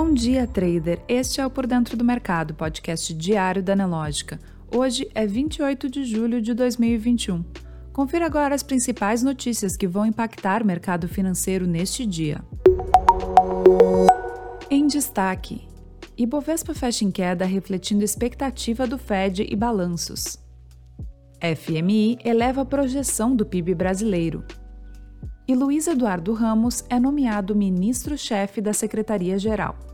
Bom dia, trader. Este é o Por Dentro do Mercado, podcast diário da Nelógica. Hoje é 28 de julho de 2021. Confira agora as principais notícias que vão impactar o mercado financeiro neste dia. Em destaque: Ibovespa fecha em queda refletindo expectativa do Fed e balanços. FMI eleva a projeção do PIB brasileiro e Luiz Eduardo Ramos é nomeado ministro-chefe da Secretaria-Geral.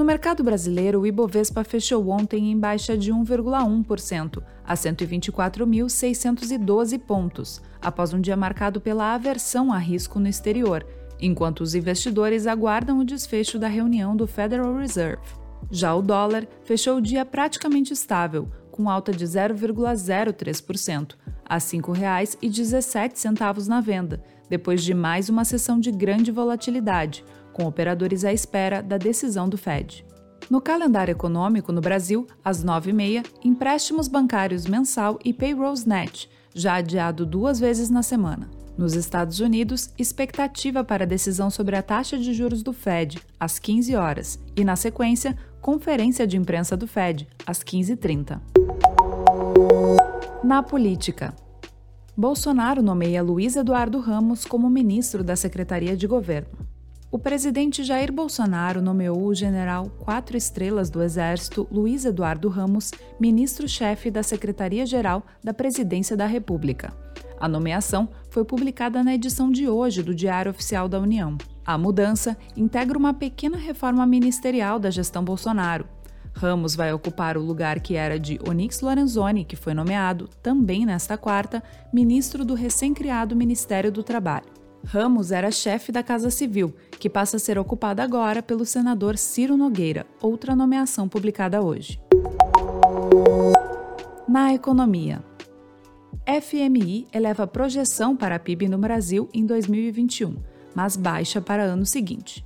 No mercado brasileiro, o Ibovespa fechou ontem em baixa de 1,1%, a 124.612 pontos, após um dia marcado pela aversão a risco no exterior, enquanto os investidores aguardam o desfecho da reunião do Federal Reserve. Já o dólar fechou o dia praticamente estável, com alta de 0,03%, a R$ 5,17 na venda, depois de mais uma sessão de grande volatilidade, com operadores à espera da decisão do Fed. No calendário econômico no Brasil, às 9h30, empréstimos bancários mensal e payrolls net, já adiado duas vezes na semana. Nos Estados Unidos, expectativa para a decisão sobre a taxa de juros do Fed, às 15 horas, e, na sequência, conferência de imprensa do Fed, às 15h30. Na política. Bolsonaro nomeia Luiz Eduardo Ramos como ministro da Secretaria de Governo. O presidente Jair Bolsonaro nomeou o general quatro estrelas do Exército Luiz Eduardo Ramos ministro-chefe da Secretaria-Geral da Presidência da República. A nomeação foi publicada na edição de hoje do Diário Oficial da União. A mudança integra uma pequena reforma ministerial da gestão Bolsonaro, Ramos vai ocupar o lugar que era de Onyx Lorenzoni, que foi nomeado, também nesta quarta, ministro do recém-criado Ministério do Trabalho. Ramos era chefe da Casa Civil, que passa a ser ocupada agora pelo senador Ciro Nogueira, outra nomeação publicada hoje. Na economia. FMI eleva projeção para a PIB no Brasil em 2021, mas baixa para ano seguinte.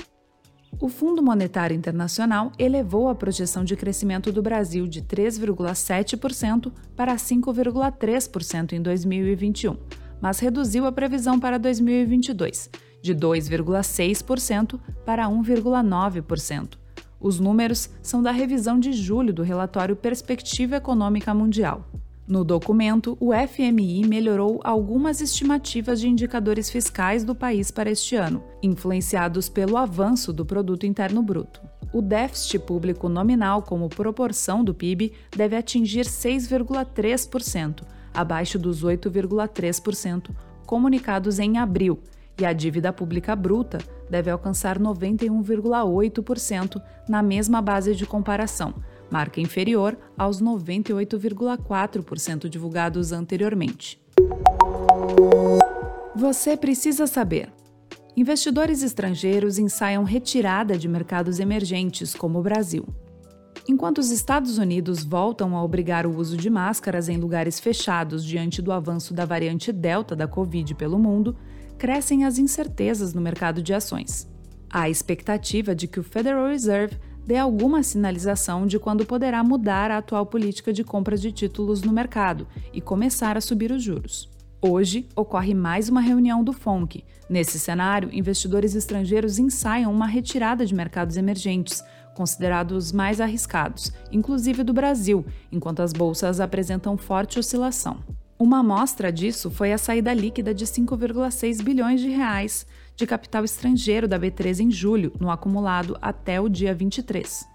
O Fundo Monetário Internacional elevou a projeção de crescimento do Brasil de 3,7% para 5,3% em 2021, mas reduziu a previsão para 2022, de 2,6% para 1,9%. Os números são da revisão de julho do relatório Perspectiva Econômica Mundial. No documento, o FMI melhorou algumas estimativas de indicadores fiscais do país para este ano, influenciados pelo avanço do produto interno bruto. O déficit público nominal como proporção do PIB deve atingir 6,3%, abaixo dos 8,3% comunicados em abril, e a dívida pública bruta deve alcançar 91,8% na mesma base de comparação, marca inferior aos 98,4% divulgados anteriormente. Você precisa saber. Investidores estrangeiros ensaiam retirada de mercados emergentes, como o Brasil. Enquanto os Estados Unidos voltam a obrigar o uso de máscaras em lugares fechados diante do avanço da variante Delta da Covid pelo mundo, crescem as incertezas no mercado de ações. Há expectativa de que o Federal Reserve dê alguma sinalização de quando poderá mudar a atual política de compra de títulos no mercado e começar a subir os juros. Hoje ocorre mais uma reunião do FONC. Nesse cenário, investidores estrangeiros ensaiam uma retirada de mercados emergentes, considerados mais arriscados, inclusive do Brasil, enquanto as bolsas apresentam forte oscilação. Uma amostra disso foi a saída líquida de 5,6 bilhões de reais de capital estrangeiro da B3 em julho, no acumulado até o dia 23.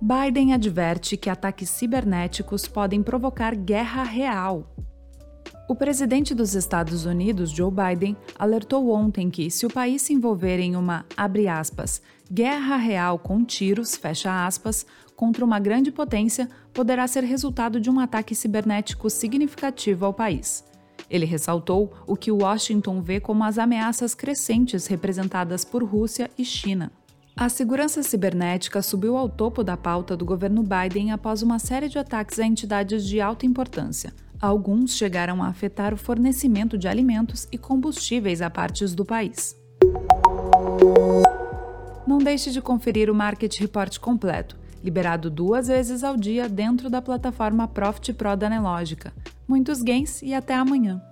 Biden adverte que ataques cibernéticos podem provocar guerra real. O presidente dos Estados Unidos, Joe Biden, alertou ontem que, se o país se envolver em uma, aspas, guerra real com tiros, aspas, contra uma grande potência, poderá ser resultado de um ataque cibernético significativo ao país. Ele ressaltou o que Washington vê como as ameaças crescentes representadas por Rússia e China. A segurança cibernética subiu ao topo da pauta do governo Biden após uma série de ataques a entidades de alta importância. Alguns chegaram a afetar o fornecimento de alimentos e combustíveis a partes do país. Não deixe de conferir o Market Report completo, liberado duas vezes ao dia dentro da plataforma Profit Pro da Nelogica. Muitos gains e até amanhã.